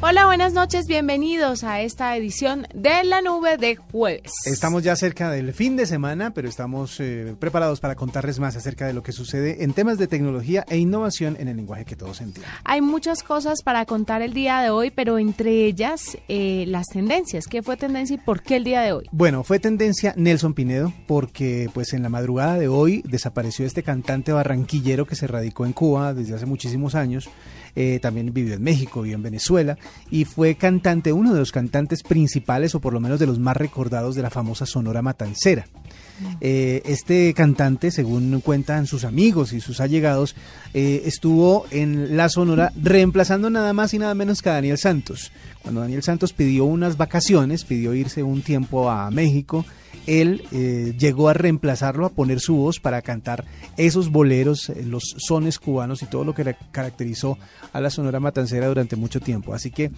Hola, buenas noches, bienvenidos a esta edición de la nube de jueves. Estamos ya cerca del fin de semana, pero estamos eh, preparados para contarles más acerca de lo que sucede en temas de tecnología e innovación en el lenguaje que todos entienden. Hay muchas cosas para contar el día de hoy, pero entre ellas eh, las tendencias. ¿Qué fue tendencia y por qué el día de hoy? Bueno, fue tendencia Nelson Pinedo, porque pues en la madrugada de hoy desapareció este cantante barranquillero que se radicó en Cuba desde hace muchísimos años. Eh, también vivió en México, vivió en Venezuela y fue cantante, uno de los cantantes principales o por lo menos de los más recordados de la famosa Sonora Matancera. Eh, este cantante, según cuentan sus amigos y sus allegados, eh, estuvo en la Sonora reemplazando nada más y nada menos que a Daniel Santos. Cuando Daniel Santos pidió unas vacaciones, pidió irse un tiempo a México, él eh, llegó a reemplazarlo, a poner su voz para cantar esos boleros, los sones cubanos y todo lo que caracterizó a la Sonora Matancera durante mucho tiempo. Así que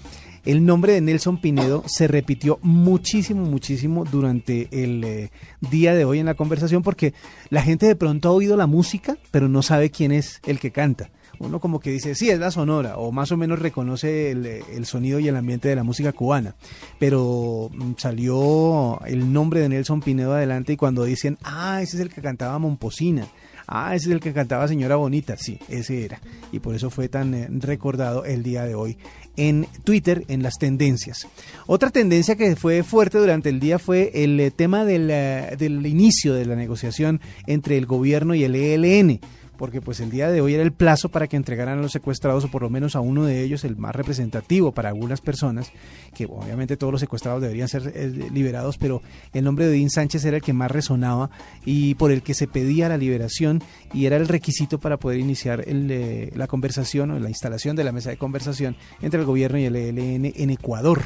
el nombre de Nelson Pinedo se repitió muchísimo, muchísimo durante el día de hoy en la conversación porque la gente de pronto ha oído la música, pero no sabe quién es el que canta uno como que dice, sí, es la sonora, o más o menos reconoce el, sonido y el ambiente de la música cubana. Pero mm, salió el nombre de Nelson Pinedo adelante y cuando dicen, ah, ese es el que cantaba Momposina. Ah, ese es el que cantaba Señora Bonita. Sí, ese era. Y por eso fue tan eh, recordado el día de hoy en Twitter en las tendencias. Otra tendencia que fue fuerte durante el día fue el eh, tema eh, del inicio de la negociación entre el gobierno y el ELN porque pues el día de hoy era el plazo para que entregaran a los secuestrados o por lo menos a uno de ellos, el más representativo para algunas personas, que obviamente todos los secuestrados deberían ser eh, liberados, pero el nombre de Dean Sánchez era el que más resonaba y por el que se pedía la liberación y era el requisito para poder iniciar el, la conversación o la instalación de la mesa de conversación entre el gobierno y el ELN en Ecuador.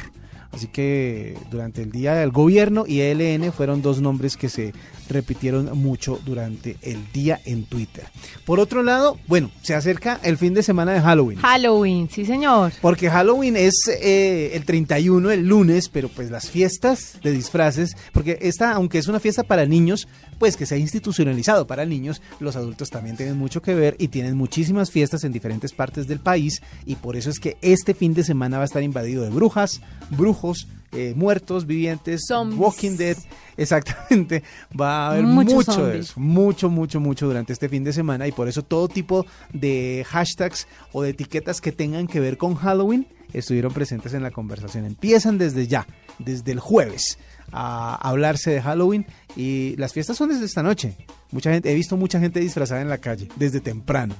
Así que durante el día del gobierno y ELN fueron dos nombres que se repitieron mucho durante el día en Twitter. Por otro lado, bueno, se acerca el fin de semana de Halloween. Halloween, sí señor. Porque Halloween es eh, el 31, el lunes, pero pues las fiestas de disfraces, porque esta, aunque es una fiesta para niños, pues que se ha institucionalizado para niños, los adultos también tienen mucho que ver y tienen muchísimas fiestas en diferentes partes del país y por eso es que este fin de semana va a estar invadido de brujas, brujos, eh, muertos, vivientes, Walking Dead, exactamente, va a haber mucho de eso, mucho, mucho, mucho durante este fin de semana y por eso todo tipo de hashtags o de etiquetas que tengan que ver con Halloween estuvieron presentes en la conversación. Empiezan desde ya, desde el jueves a hablarse de Halloween y las fiestas son desde esta noche. Mucha gente, he visto mucha gente disfrazada en la calle desde temprano.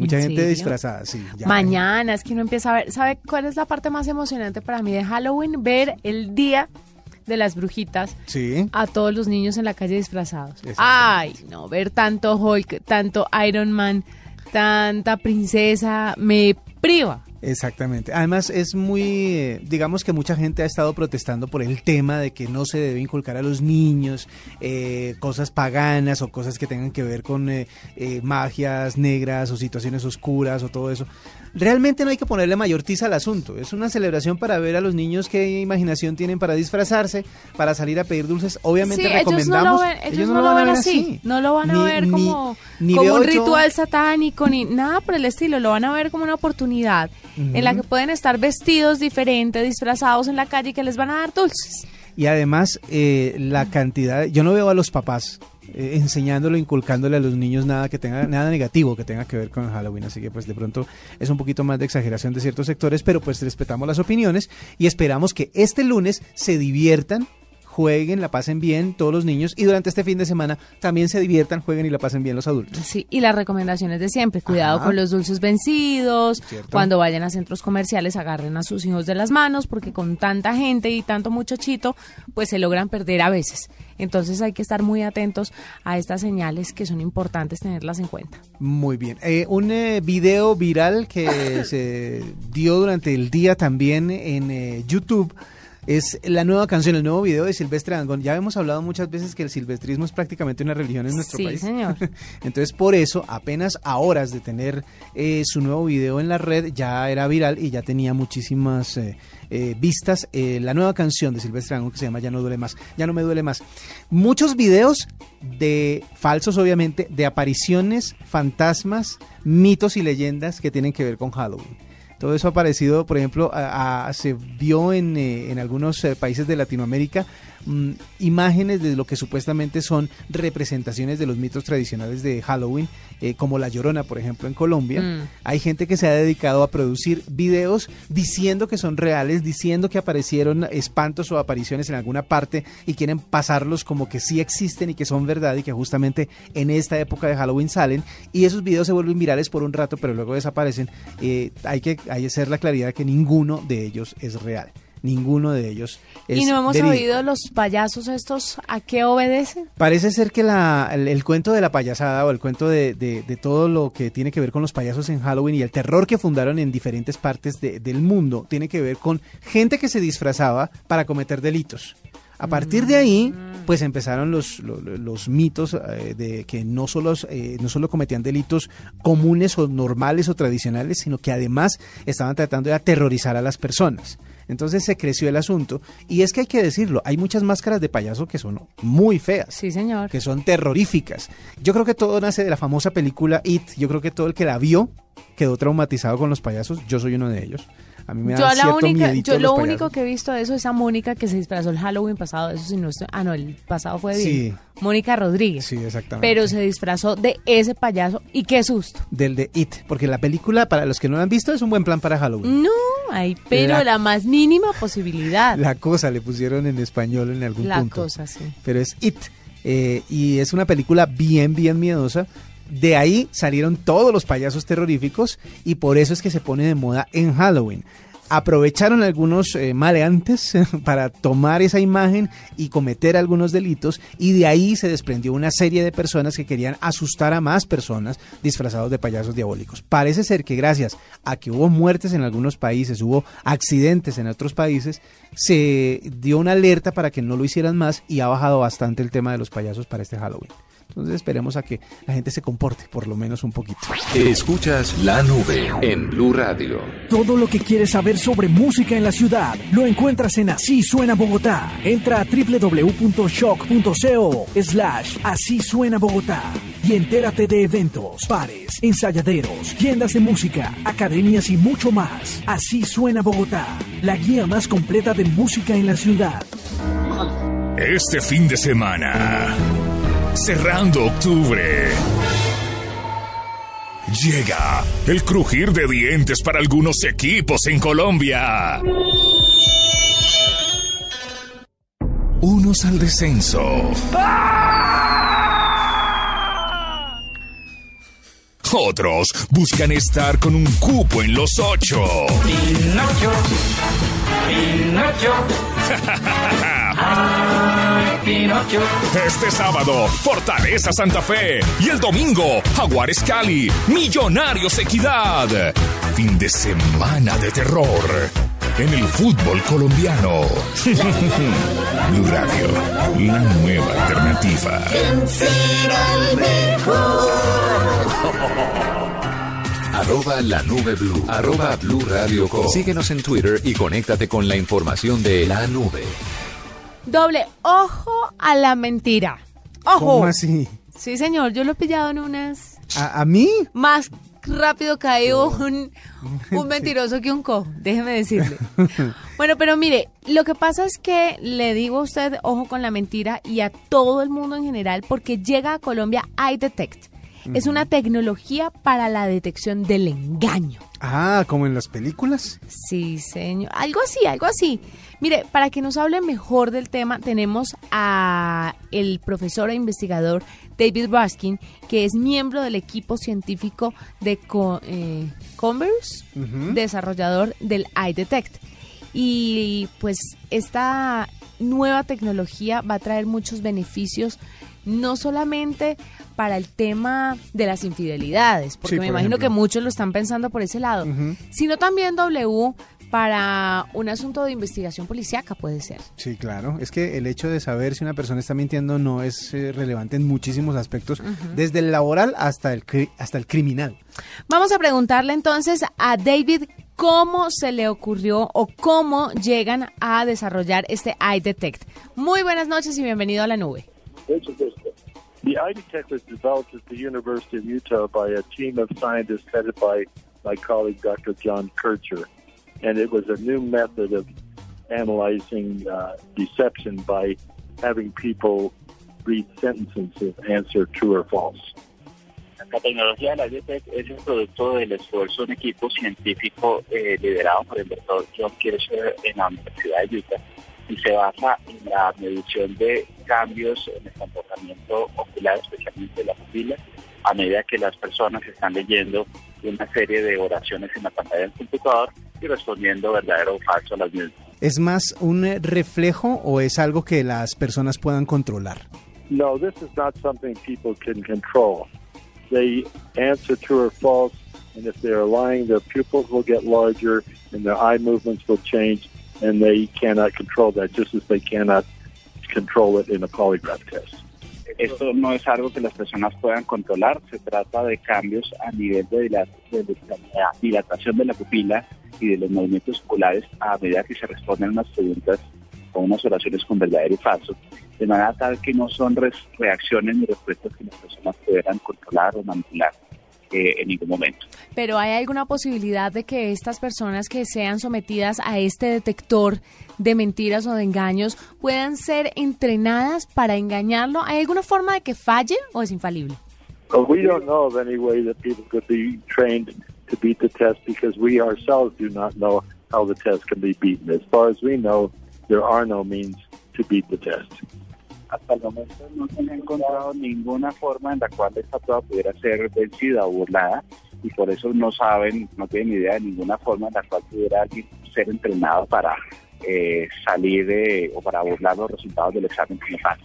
Mucha gente disfrazada, sí. Mañana es que uno empieza a ver, ¿sabe cuál es la parte más emocionante para mí de Halloween? Ver el día de las brujitas sí. a todos los niños en la calle disfrazados. Ay, no, ver tanto Hulk, tanto Iron Man, tanta princesa, me priva. Exactamente. Además es muy, digamos que mucha gente ha estado protestando por el tema de que no se debe inculcar a los niños eh, cosas paganas o cosas que tengan que ver con eh, eh, magias negras o situaciones oscuras o todo eso realmente no hay que ponerle mayor tiza al asunto. Es una celebración para ver a los niños qué imaginación tienen para disfrazarse, para salir a pedir dulces. Obviamente recomendamos. Ellos no lo ven, así. No lo van a ver como, un ritual satánico ni nada por el estilo. Lo van a ver como una oportunidad en la que pueden estar vestidos diferentes, disfrazados en la calle y que les van a dar dulces. Y además, eh, la cantidad. Yo no veo a los papás eh, enseñándolo, inculcándole a los niños nada que tenga nada negativo que tenga que ver con Halloween, así que pues de pronto es un poquito más de exageración de ciertos sectores, pero pues respetamos las opiniones y esperamos que este lunes se diviertan jueguen, la pasen bien todos los niños y durante este fin de semana también se diviertan, jueguen y la pasen bien los adultos. Sí, y las recomendaciones de siempre, cuidado con los dulces vencidos, cuando vayan a centros comerciales agarren a sus hijos de las manos porque con tanta gente y tanto muchachito, pues se logran perder a veces. Entonces hay que estar muy atentos a estas señales que son importantes tenerlas en cuenta. Muy bien. Eh, un eh, video viral que se dio durante el día también en eh, YouTube es la nueva canción, el nuevo video de Silvestre Dangón. Ya hemos hablado muchas veces que el silvestrismo es prácticamente una religión en nuestro país. Sí, señor. Entonces, por eso, apenas a horas de tener eh, su nuevo video en la red, ya era viral y ya tenía muchísimas eh, eh, vistas. la nueva canción de Silvestre Dangón que se llama Ya no duele más, ya no me duele más. Muchos videos de falsos, obviamente, de apariciones, fantasmas, mitos y leyendas que tienen que ver con Halloween. Todo eso ha aparecido, por ejemplo, se vio en, eh, en algunos eh, países de Latinoamérica Mm, imágenes de lo que supuestamente son representaciones de los mitos tradicionales de Halloween, eh, como La Llorona, por ejemplo, en Colombia. Mm. Hay gente que se ha dedicado a producir videos diciendo que son reales, diciendo que aparecieron espantos o apariciones en alguna parte y quieren pasarlos como que sí existen y que son verdad y que justamente en esta época de Halloween salen y esos videos se vuelven virales por un rato pero luego desaparecen. Eh, hay que hay que hacer la claridad que ninguno de ellos es real ninguno de ellos es ¿Y no hemos oído los payasos estos a qué obedecen? Parece ser que la, el, cuento de la payasada o el cuento de, de, todo lo que tiene que ver con los payasos en Halloween y el terror que fundaron en diferentes partes del mundo tiene que ver con gente que se disfrazaba para cometer delitos. A partir de ahí, mm. pues empezaron los, los, mitos eh, de que no solo, eh, no solo cometían delitos comunes o normales o tradicionales, sino que además estaban tratando de aterrorizar a las personas. Entonces se creció el asunto. Y es que hay que decirlo, hay muchas máscaras de payaso que son muy feas. Sí, señor. Que son terroríficas. Yo creo que todo nace de la famosa película It. Yo creo que todo el que la vio quedó traumatizado con los payasos. Yo soy uno de ellos. A mí me da yo la única, yo lo único que he visto de eso es a Mónica que se disfrazó el Halloween pasado, eso sí no estoy, ah no, el pasado fue bien. Sí. Mónica Rodríguez. Sí, exactamente. Pero se disfrazó de ese payaso y qué susto. Del de It, porque la película para los que no la han visto es un buen plan para Halloween. No, hay pero la, más mínima posibilidad. La cosa le pusieron en español en algún punto. La cosa, sí. Pero es It. Eh, y es una película bien, bien miedosa. De ahí salieron todos los payasos terroríficos y por eso es que se pone de moda en Halloween aprovecharon algunos eh, maleantes para tomar esa imagen y cometer algunos delitos y de ahí se desprendió una serie de personas que querían asustar a más personas disfrazados de payasos diabólicos. Parece ser que gracias a que hubo muertes en algunos países, hubo accidentes en otros países, se dio una alerta para que no lo hicieran más y ha bajado bastante el tema de los payasos para este Halloween. Entonces esperemos a que la gente se comporte por lo menos un poquito. Escuchas la nube en Blue Radio. Todo lo que quieres saber sobre música en la ciudad lo encuentras en Así Suena Bogotá. Entra a www.shock.co slash Así Suena Bogotá y entérate de eventos, pares, ensayaderos, tiendas de música, academias y mucho más. Así Suena Bogotá, la guía más completa de música en la ciudad. Este fin de semana cerrando octubre. Llega el crujir de dientes para algunos equipos en Colombia. Unos al descenso. Otros buscan estar con un cupo en los ocho. Pinocho, Pinocho. Este sábado, Fortaleza Santa Fe. Y el domingo, Jaguares Cali, Millonarios Equidad. Fin de semana de terror en el fútbol colombiano. Blue Radio, la nueva alternativa. Arroba la nube blue. Arroba blue radio Síguenos en Twitter y conéctate con la información de la nube. Doble ojo a la mentira. Ojo. ¿Cómo así? Sí, señor, yo lo he pillado en unas. ¿A, mí? Más rápido cae un, un mentiroso que un cojo, déjeme decirle. Bueno, pero mire, lo que pasa es que le digo a usted, ojo con la mentira y a todo el mundo en general, porque llega a Colombia iDetect. Es una tecnología para la detección del engaño. Ah, como en las películas. Sí, señor. Algo así, algo así. Mire, para que nos hable mejor del tema, tenemos a el profesor e investigador David Baskin, que es miembro del equipo científico de eh, Converse, desarrollador del iDetect. Y pues esta nueva tecnología va a traer muchos beneficios, no solamente para el tema de las infidelidades, porque me imagino que muchos lo están pensando por ese lado, sino también W para un asunto de investigación policíaca, puede ser. Sí, claro. Es que el hecho de saber si una persona está mintiendo no es eh, relevante en muchísimos aspectos, desde el laboral hasta el, hasta el criminal. Vamos a preguntarle entonces a David cómo se le ocurrió o cómo llegan a desarrollar este iDetect. Muy buenas noches y bienvenido a la nube. The iDetect was developed at the University of Utah by a team of scientists headed by my colleague Dr. John Kircher. And it was a new method of analyzing uh, deception by having people read sentences and answer true or false. La tecnología de la IDTech es el producto del esfuerzo de un equipo científico eh, liderado por el doctor John Kircher en la Universidad de Utah y se basa en la medición de cambios en el comportamiento ocular, especialmente de la pupila, a medida que las personas están leyendo una serie de oraciones en la pantalla del computador y respondiendo verdadero o falso a las mismas. ¿Es más un reflejo o es algo que las personas puedan controlar? No, this is not something people can control. They answer true or false, and if they're lying, their pupils will get larger and their eye movements will change, and they cannot control that, just as they cannot control it in a polygraph test. Esto no es algo que las personas puedan controlar, se trata de cambios a nivel de, la, dilatación de la pupila y de los movimientos oculares a medida que se responden unas preguntas o unas oraciones con verdadero y falso, de manera tal que no son reacciones ni respuestas que las personas puedan controlar o manipular. Eh, en ningún momento. Pero ¿hay alguna posibilidad de que estas personas que sean sometidas a este detector de mentiras o de engaños puedan ser entrenadas para engañarlo? ¿Hay alguna forma de que falle o es infalible? Well, we don't know of any way that people could be trained to beat the test because we ourselves do not know how the test can be beaten. As far as we know, there are no means to beat the test. Hasta el momento no se ha encontrado ninguna forma en la cual esta prueba pudiera ser vencida o burlada y por eso no saben, no tienen idea de ninguna forma en la cual pudiera ser entrenado para eh, salir de, o para burlar los resultados del examen tal.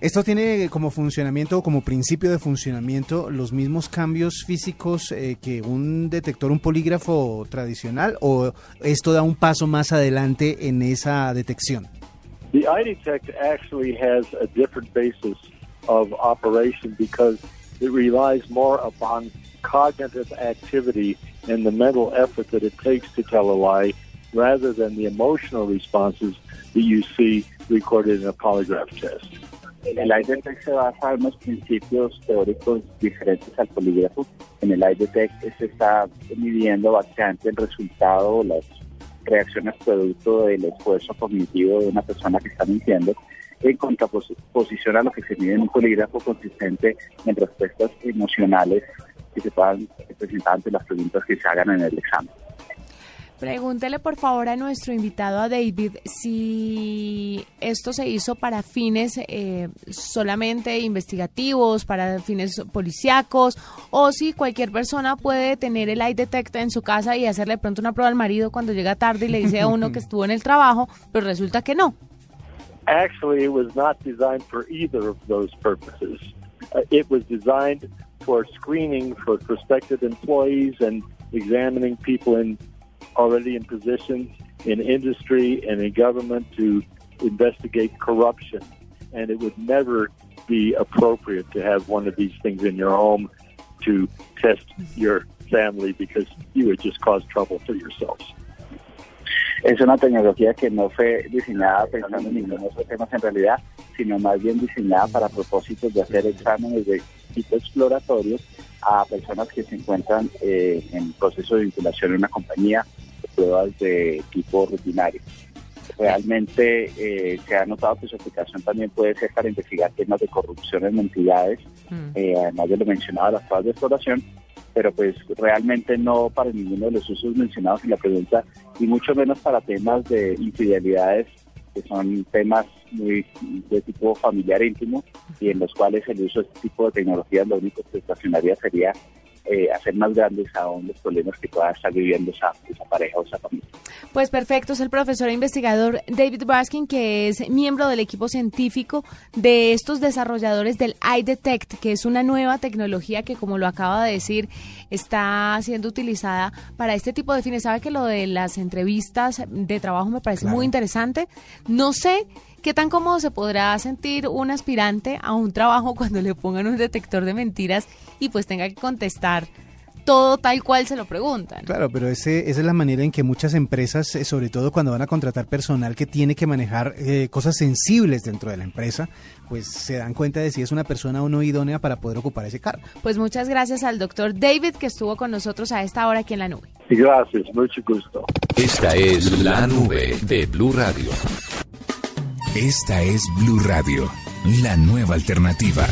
¿Esto tiene como funcionamiento, como principio de funcionamiento, los mismos cambios físicos eh, que un detector, un polígrafo tradicional, o esto da un paso más adelante en esa detección? The iDetect actually has a different basis of operation because it relies more upon cognitive activity and the mental effort that it takes to tell a lie rather than the emotional responses that you see recorded in a polygraph test. El IDTech se basa en unos principios teóricos diferentes al polígrafo. En el IDTech se está midiendo básicamente el resultado, las reacciones producto del esfuerzo cognitivo de una persona que está mintiendo en contraposición a lo que se mide en un polígrafo consistente en respuestas emocionales que se puedan presentar ante las preguntas que se hagan en el examen. Pregúntele por favor a nuestro invitado a David si esto se hizo para fines eh, solamente investigativos, para fines policíacos, o si cualquier persona puede tener el iDetect en su casa y hacerle pronto una prueba al marido cuando llega tarde y le dice a uno que estuvo en el trabajo, pero resulta que no. Actually, it was not designed for either of those purposes. Uh, it was designed for screening for prospective employees and examining people in already in positions in industry and in government to investigate corruption. And it would never be appropriate to have one of these things in your home to test your family because you would just cause trouble for yourselves. Es una tecnología que no fue diseñada pensando en ninguno de esos temas en realidad, sino más bien diseñada para propósitos de hacer exámenes de tipo exploratorios a personas que se encuentran eh, en proceso de vinculación en una compañía, pruebas de tipo rutinario. Realmente eh, se ha notado que su aplicación también puede ser para investigar temas de corrupción en entidades, mm. eh, además de lo mencionado, las pruebas de exploración, pero pues realmente no para ninguno de los usos mencionados en la pregunta y mucho menos para temas de infidelidades que son temas muy de tipo familiar íntimo y en los cuales el uso de este tipo de tecnologías lo único que estacionaría sería eh, hacer más grandes aún los problemas que pueda estar viviendo esa, pareja o esa familia. Pues perfecto, es el profesor e investigador David Baskin, que es miembro del equipo científico de estos desarrolladores del iDetect, que es una nueva tecnología que, como lo acaba de decir, está siendo utilizada para este tipo de fines. ¿Sabe que lo de las entrevistas de trabajo me parece muy interesante? No sé ¿Qué tan cómodo se podrá sentir un aspirante a un trabajo cuando le pongan un detector de mentiras y pues tenga que contestar todo tal cual se lo preguntan. Claro, pero ese, esa es la manera en que muchas empresas, eh, sobre todo cuando van a contratar personal que tiene que manejar eh, cosas sensibles dentro de la empresa, pues se dan cuenta de si es una persona o no idónea para poder ocupar ese cargo. Pues muchas gracias al doctor David que estuvo con nosotros a esta hora aquí en la nube. Gracias, mucho gusto. Esta es la nube de Blue Radio. Esta es Blue Radio, la nueva alternativa.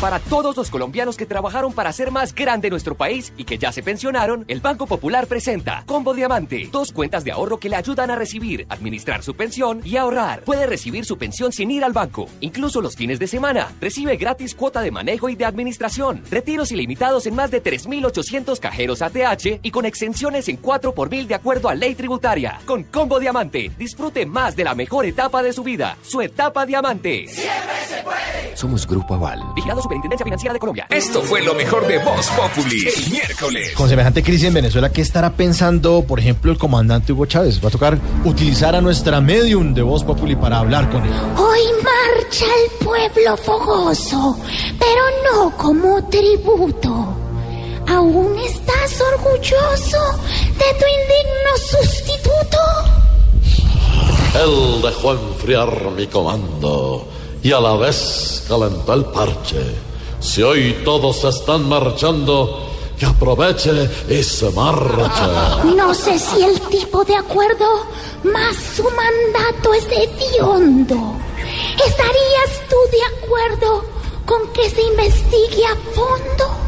Para todos los colombianos que trabajaron para hacer más grande nuestro país y que ya se pensionaron, el Banco Popular presenta Combo Diamante, dos cuentas de ahorro que le ayudan a recibir, administrar su pensión y ahorrar. Puede recibir su pensión sin ir al banco, incluso los fines de semana. Recibe gratis cuota de manejo y de administración, retiros ilimitados en más de 3.800 cajeros ATH y con exenciones en 4 por mil de acuerdo a ley tributaria. Con Combo Diamante, disfrute más de la mejor etapa de su vida, su etapa Diamante. Siempre se puede. Somos Grupo Aval. Vigilados Superintendencia Financiera de Colombia. Esto fue lo mejor de Voz Populi el miércoles. Con semejante crisis en Venezuela, ¿qué estará pensando, por ejemplo, el comandante Hugo Chávez? Va a tocar utilizar a nuestra medium de Voz Populi para hablar con él. Hoy marcha el pueblo fogoso, pero no como tributo. ¿Aún estás orgulloso de tu indigno sustituto? Él dejó enfriar mi comando y a la vez calentó el parche. Si hoy todos están marchando, que aproveche y se marche. No sé si el tipo de acuerdo, más su mandato es hediondo. ¿Estarías tú de acuerdo con que se investigue a fondo?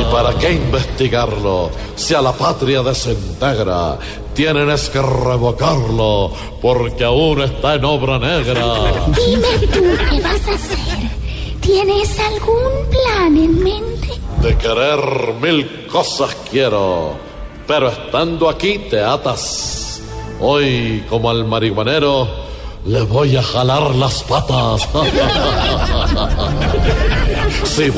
¿Y para qué investigarlo si a la patria desintegra? Tienen es que revocarlo porque aún está en obra negra. Dime tú qué vas a hacer. ¿Tienes algún plan en mente? De querer mil cosas quiero, pero estando aquí te atas. Hoy, como al marihuanero, le voy a jalar las patas. si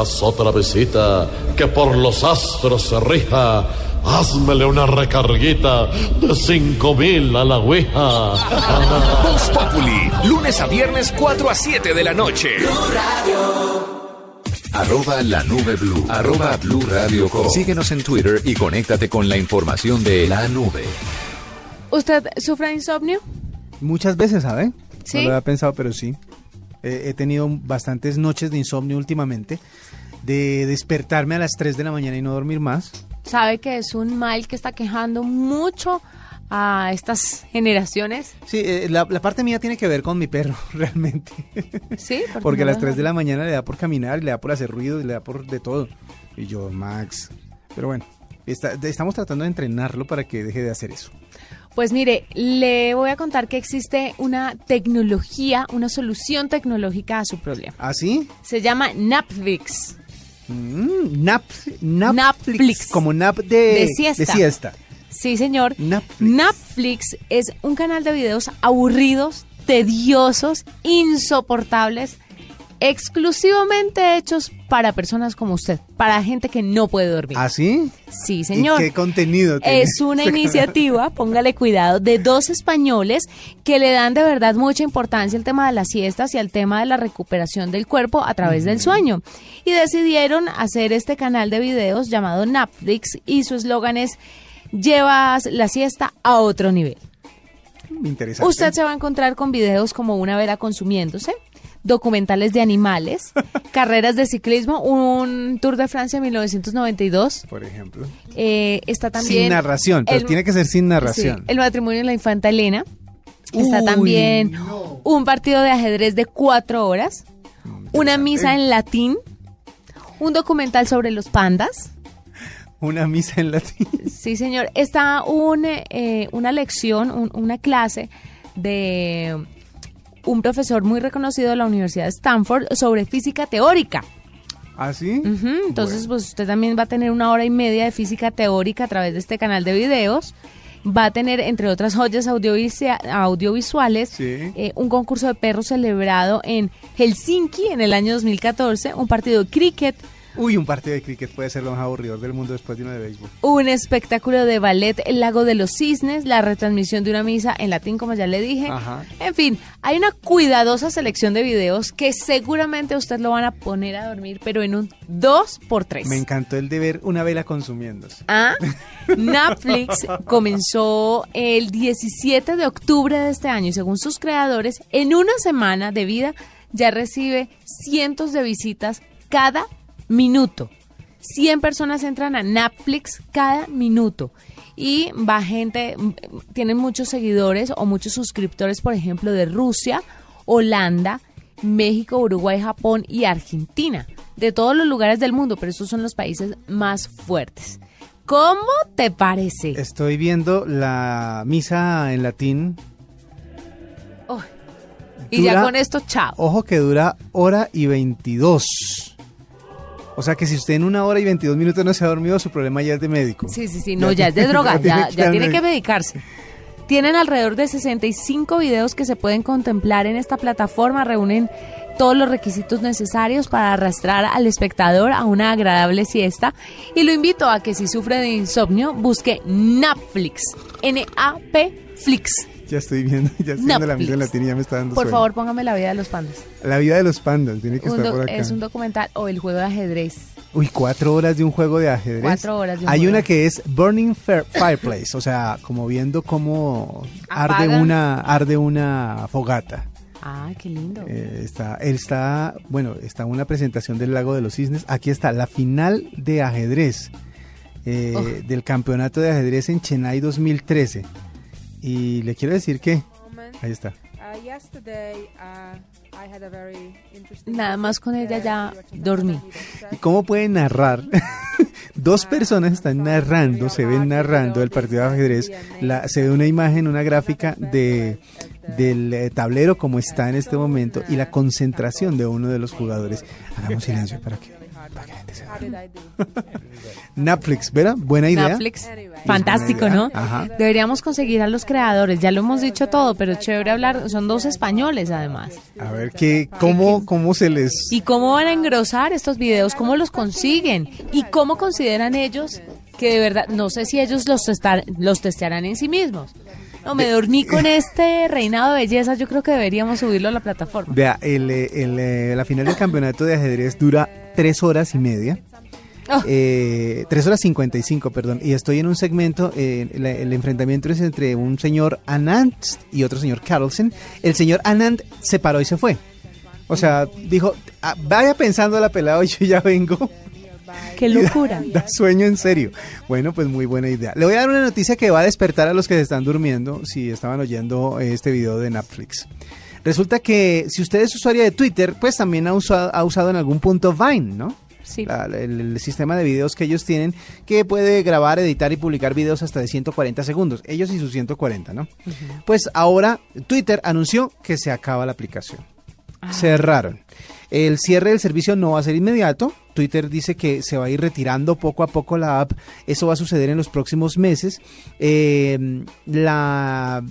otra visita que por los astros se rija, Házmele una recarguita de cinco mil a la Ouija. Voz Populi, lunes a viernes 4 a 7 de la noche. Arroba la nube blue. Arroba blue radio com. Síguenos en Twitter y conéctate con la información de la nube. ¿Usted sufre insomnio? Muchas veces, ¿sabe? ¿Sí? No lo había pensado, pero sí. Eh, he tenido bastantes noches de insomnio últimamente. De despertarme a las 3 de la mañana y no dormir más. Sabe que es un mal que está quejando mucho a estas generaciones. Sí, eh, la, la parte mía tiene que ver con mi perro, realmente. Sí, Porque a no las lo 3 de la mañana le da por caminar, le da por hacer ruido, le da por de todo. Y yo, Max. Pero bueno, está- estamos tratando de entrenarlo para que deje de hacer eso. Pues mire, le voy a contar que existe una tecnología, una solución tecnológica a su problema. ¿Ah, sí? Se llama Napflix. Mm, nap, nap- Napflix. Como nap de, De siesta. de siesta. Sí, señor. Napflix. Napflix es un canal de videos aburridos, tediosos, insoportables, exclusivamente hechos para personas como usted, para gente que no puede dormir. ¿Ah, sí? Sí, señor. ¿Y qué contenido tiene Es una iniciativa, póngale cuidado, de dos españoles que le dan de verdad mucha importancia al tema de las siestas y al tema de la recuperación del cuerpo a través del sueño. Y decidieron hacer este canal de videos llamado Netflix y su eslogan es Llevas la siesta a otro nivel. Interesante. Usted se va a encontrar con videos como una vela consumiéndose, documentales de animales, carreras de ciclismo, un Tour de Francia 1992. Por ejemplo. Eh, está también sin narración, pero el- tiene que ser sin narración. Sí, el matrimonio de la infanta Elena. Está Uy, también un partido de ajedrez de cuatro horas, una misa en latín, un documental sobre los pandas. Una misa en latín. Sí, señor. Está un, eh, una lección, una clase de un profesor muy reconocido de la Universidad de Stanford sobre física teórica. ¿Ah, sí? Entonces, pues usted también va a tener una hora y media de física teórica a través de este canal de videos. Va a tener, entre otras joyas audiovisuales, eh, un concurso de perros celebrado en Helsinki en el año 2014, un partido de cricket Uy, un partido de cricket puede ser lo más aburrido del mundo después de uno de béisbol. Un espectáculo de ballet, El Lago de los Cisnes, la retransmisión de una misa en latín, como ya le dije. En fin, hay una cuidadosa selección de videos que seguramente usted lo van a poner a dormir, pero en un 2 por 3 Me encantó el de ver una vela consumiéndose. Ah, Netflix comenzó el 17 de octubre de este año y según sus creadores, en una semana de vida ya recibe cientos de visitas cada minuto. 100 personas entran a Netflix cada minuto. Y va gente, tienen muchos seguidores o muchos suscriptores, por ejemplo, de Rusia, Holanda, México, Uruguay, Japón y Argentina. De todos los lugares del mundo, pero estos son los países más fuertes. ¿Cómo te parece? Estoy viendo la misa en latín. y ya con esto, chao. Ojo que dura hora y 22. O sea que si usted en una hora y 22 minutos no se ha dormido, su problema ya es de médico. Sí, sí, sí, no, ya, es de droga, ya, ya tiene que medicarse. Tienen alrededor de 65 videos que se pueden contemplar en esta plataforma, reúnen todos los requisitos necesarios para arrastrar al espectador a una agradable siesta y lo invito a que si sufre de insomnio busque Netflix, N-A-P Flix. Ya estoy viendo, ya estoy viendo la latín y ya me está dando Por favor, póngame la vida de los pandas. La vida de los pandas, tiene que estar por acá. Es un documental o el juego de ajedrez. Uy, cuatro horas de un juego de ajedrez. Cuatro horas de un Hay una que es Burning Fireplace, o sea, como viendo cómo arde una, arde una fogata. Ah, qué lindo. Eh, está, él está, bueno, está una presentación del Lago de los Cisnes. Aquí está la final de ajedrez eh, oh. del campeonato de ajedrez en Chennai 2013. Y le quiero decir que... Ahí está. Nada más con ella ya dormí. ¿Y cómo puede narrar? Dos personas están narrando, se ven narrando el partido de ajedrez. La, se ve una imagen, una gráfica de del eh, tablero como está en este momento y la concentración de uno de los jugadores. Hagamos silencio para que Netflix, ¿verdad? Buena idea. Netflix, fantástico, ¿no? Deberíamos conseguir a los creadores, ya lo hemos dicho todo, pero chévere hablar, son dos españoles además. A ver, ¿qué, cómo, ¿cómo se les...? ¿Y cómo van a engrosar estos videos? ¿Cómo los consiguen? ¿Y cómo consideran ellos que de verdad, no sé si ellos los, los testearán en sí mismos? No, me dormí con este reinado de belleza. Yo creo que deberíamos subirlo a la plataforma. Vea, el, el, la final del campeonato de ajedrez dura tres horas y media. Oh. Eh, tres horas cincuenta y cinco, perdón. Y estoy en un segmento, eh, el enfrentamiento es entre un señor Anand y otro señor Carlsen. El señor Anand se paró y se fue. O sea, dijo, ah, vaya pensando la pelada y yo ya vengo. Qué locura. Da, sueño en serio. Bueno, pues muy buena idea. Le voy a dar una noticia que va a despertar a los que se están durmiendo si estaban oyendo este video de Netflix. Resulta que si usted es usuario de Twitter, pues también ha usado, ha usado en algún punto Vine, ¿no? Sí. el, sistema de videos que ellos tienen que puede grabar, editar y publicar videos hasta de 140 segundos. Ellos y sus 140, ¿no? Pues ahora Twitter anunció que se acaba la aplicación. Ah. Cerraron. El cierre del servicio no va a ser inmediato. Twitter dice que se va a ir retirando poco a poco la app. Eso va a suceder en los próximos meses. Eh, la,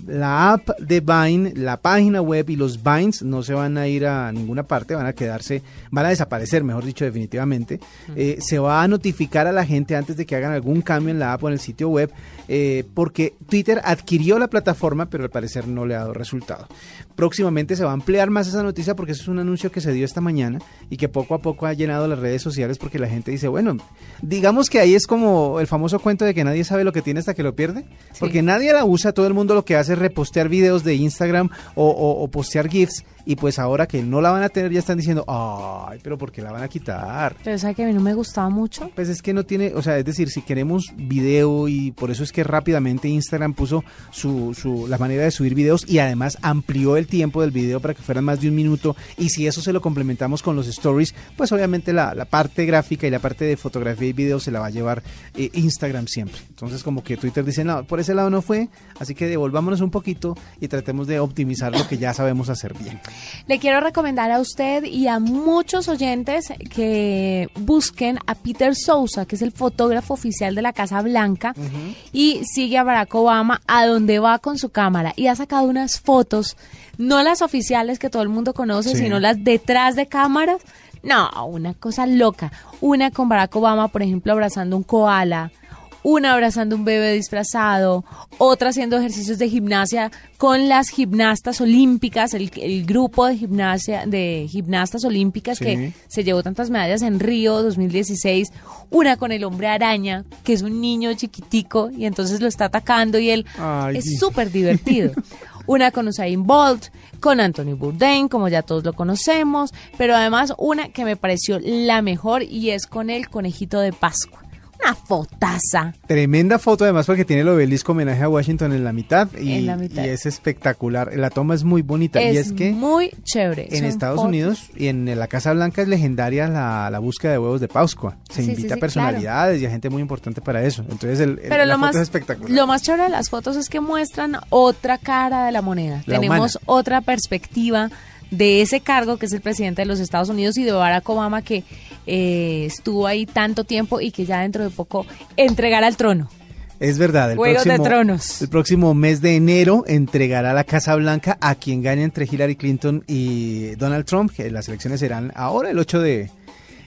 app de Vine, la página web y los Vines no se van a ir a ninguna parte, van a quedarse, van a desaparecer, mejor dicho, definitivamente. Eh, se va a notificar a la gente antes de que hagan algún cambio en la app o en el sitio web, eh, porque Twitter adquirió la plataforma, pero al parecer no le ha dado resultado. Próximamente se va a ampliar más esa noticia porque eso es un anuncio que se dio esta mañana y que poco a poco ha llenado las redes sociales porque la gente dice, bueno, digamos que ahí es como el famoso cuento de que nadie sabe lo que tiene hasta que lo pierde, porque nadie la usa, todo el mundo lo que hace es repostear videos de Instagram o, postear GIFs y pues ahora que no la van a tener ya están diciendo, ay, pero ¿por qué la van a quitar? Pero ¿sabes que a mí no me gustaba mucho? Pues es que no tiene, o sea, es decir, si queremos video y por eso es que rápidamente Instagram puso su, su, la manera de subir videos y además amplió el tiempo del video para que fueran más de un minuto y si eso se lo complementamos con los stories, pues obviamente la, la parte gráfica y la parte de fotografía y video se la va a llevar eh, Instagram siempre. Entonces como que Twitter dice, no, por ese lado no fue, así que devolvámonos un poquito y tratemos de optimizar lo que ya sabemos hacer bien. Le quiero recomendar a usted y a muchos oyentes que busquen a Peter Sousa, que es el fotógrafo oficial de la Casa Blanca, y sigue a Barack Obama a donde va con su cámara y ha sacado unas fotos, no las oficiales que todo el mundo conoce, sino las detrás de cámaras. No, una cosa loca. Una con Barack Obama, por ejemplo, abrazando un koala una abrazando un bebé disfrazado, otra haciendo ejercicios de gimnasia con las gimnastas olímpicas, el, grupo de gimnasia de gimnastas olímpicas que se llevó tantas medallas en Río 2016, una con el hombre araña, que es un niño chiquitico y entonces lo está atacando y él es súper divertido. una con Usain Bolt, con Anthony Bourdain, como ya todos lo conocemos, pero además una que me pareció la mejor y es con el conejito de Pascua una fotaza. Tremenda foto además porque tiene el obelisco homenaje a Washington en la mitad y, es espectacular. La toma es muy bonita es y es que muy chévere. En Estados Unidos y en la Casa Blanca es legendaria la, búsqueda de huevos de Pascua. Se invita a personalidades y a gente muy importante para eso. Entonces el, Pero la lo más, es espectacular. Lo más chévere de las fotos es que muestran otra cara de la moneda. Tenemos otra perspectiva de ese cargo que es el presidente de los Estados Unidos y de Barack Obama que eh, estuvo ahí tanto tiempo y que ya dentro de poco entregará el trono. Es verdad, el próximo, de tronos. el próximo mes de enero entregará la Casa Blanca a quien gane entre Hillary Clinton y Donald Trump, que las elecciones serán ahora el 8 de,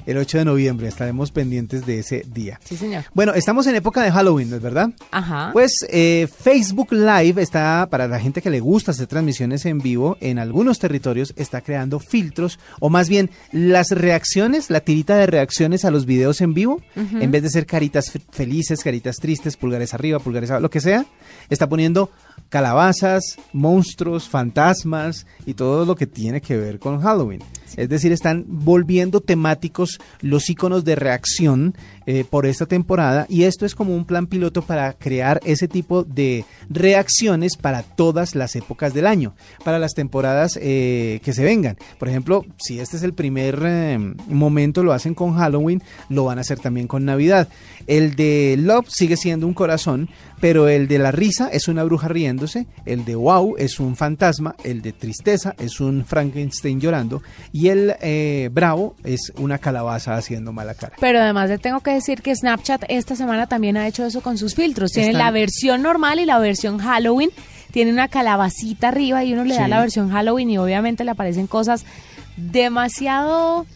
el 8 de noviembre. Estaremos pendientes de ese día. Sí, señor. Bueno, estamos en época de Halloween, ¿no es verdad? Ajá. Pues eh, Facebook Live está, para la gente que le gusta hacer transmisiones en vivo, en algunos territorios está creando filtros, o más bien las reacciones, la tirita de reacciones a los videos en vivo, en vez de ser caritas felices, caritas tristes, pulgares arriba, pulgares abajo, lo que sea, está poniendo calabazas, monstruos, fantasmas y todo lo que tiene que ver con Halloween. Es decir, están volviendo temáticos los iconos de reacción eh, por esta temporada y esto es como un plan piloto para crear ese tipo de reacciones para todas las épocas del año, para las temporadas eh, que se vengan. Por ejemplo, si este es el primer eh, momento, lo hacen con Halloween, lo van a hacer también con Navidad. El de Love sigue siendo un corazón, pero el de la risa es una bruja riéndose, el de Wow es un fantasma, el de tristeza es un Frankenstein llorando y el eh, Bravo es una calabaza haciendo mala cara. Pero además le tengo que decir que Snapchat esta semana también ha hecho eso con sus filtros. Tiene la versión normal y la versión Halloween. Tiene una calabacita arriba y uno le da la versión Halloween y obviamente le aparecen cosas demasiado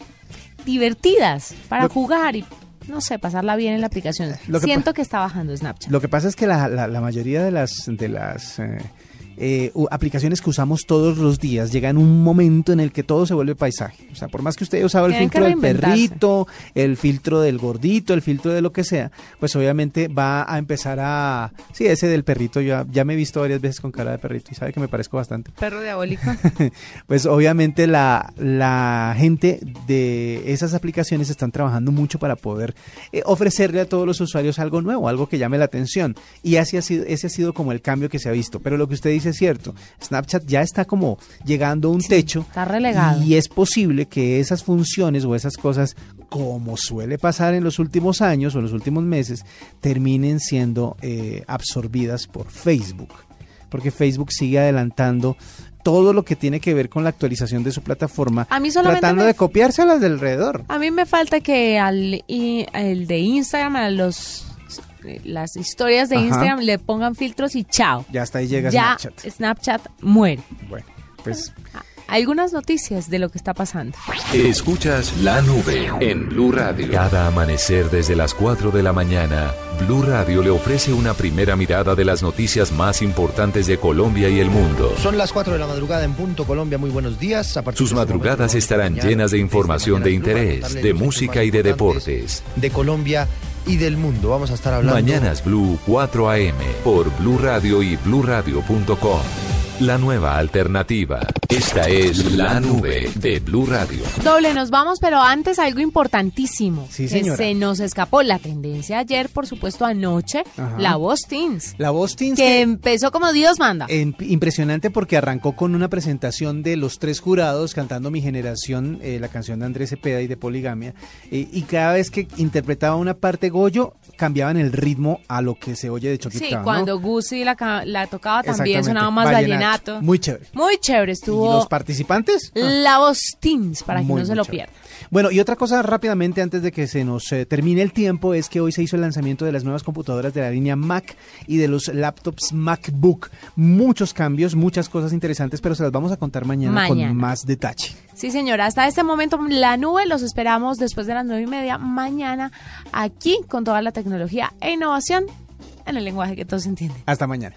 divertidas para jugar y no sé, pasarla bien en la aplicación. Siento que está bajando Snapchat. Lo que pasa es que la, la, mayoría de las, de las eh, eh, aplicaciones que usamos todos los días, llega en un momento en el que todo se vuelve paisaje. O sea, por más que usted haya usado el filtro del perrito, el filtro del gordito, el filtro de lo que sea, pues obviamente va a empezar a... Sí, ese del perrito, yo ya me he visto varias veces con cara de perrito y sabe que me parezco bastante. Perro diabólico. pues obviamente la, la gente de esas aplicaciones están trabajando mucho para poder eh, ofrecerle a todos los usuarios algo nuevo, algo que llame la atención. Y así ha sido, ese ha sido como el cambio que se ha visto. Pero lo que usted dice es cierto. Snapchat ya está como llegando a un techo. Está relegado. Y es posible que esas funciones o esas cosas, como suele pasar en los últimos años o en los últimos meses, terminen siendo eh, absorbidas por Facebook. Porque Facebook sigue adelantando todo lo que tiene que ver con la actualización de su plataforma, a mí tratando de copiarse a las del alrededor. A mí me falta que al el de Instagram, a los las historias de Instagram le pongan filtros y chao. Ya hasta ahí llega ya Snapchat. Snapchat muere. Bueno, pues ah, algunas noticias de lo que está pasando. Escuchas la nube en Blue Radio. Cada amanecer desde las 4 de la mañana, Blue Radio le ofrece una primera mirada de las noticias más importantes de Colombia y el mundo. Son las 4 de la madrugada en punto Colombia. Muy buenos días. Sus este madrugadas estarán llenas de información de interés, de música y de deportes. De Colombia y del mundo. Vamos a estar hablando. Mañanas Blue 4 AM por Blue Radio y BlueRadio.com. La nueva alternativa. Esta es la nube de Blue Radio. Doble, nos vamos, pero antes algo importantísimo. Sí, que señora. se nos escapó la tendencia ayer, por supuesto, anoche, Ajá. la voz Teens. La voz Teens Que que- empezó como Dios manda. En- impresionante porque arrancó con una presentación de los tres jurados cantando Mi Generación, eh, la canción de Andrés Cepeda y de Poligamia. eh, y cada vez que interpretaba una parte Goyo, cambiaban el ritmo a lo que se oye de Choquita. Sí, ¿no? cuando Guzzi la, ca- la tocaba también sonaba más vallenato. Vallenato. Muy chévere. Muy chévere, ¿Y estuvo los participantes? Ah. la voz Teens, para que Muy, no se lo chévere. pierda. Bueno, y otra cosa rápidamente antes de que se nos eh, termine el tiempo es que hoy se hizo el lanzamiento de las nuevas computadoras de la línea Mac y de los laptops MacBook. Muchos cambios, muchas cosas interesantes, pero se las vamos a contar mañana, Mañana. con más detalle. Sí, señora, hasta este momento la nube los esperamos después de las nueve y media mañana aquí con toda la tecnología e innovación en el lenguaje que todos entienden. Hasta mañana.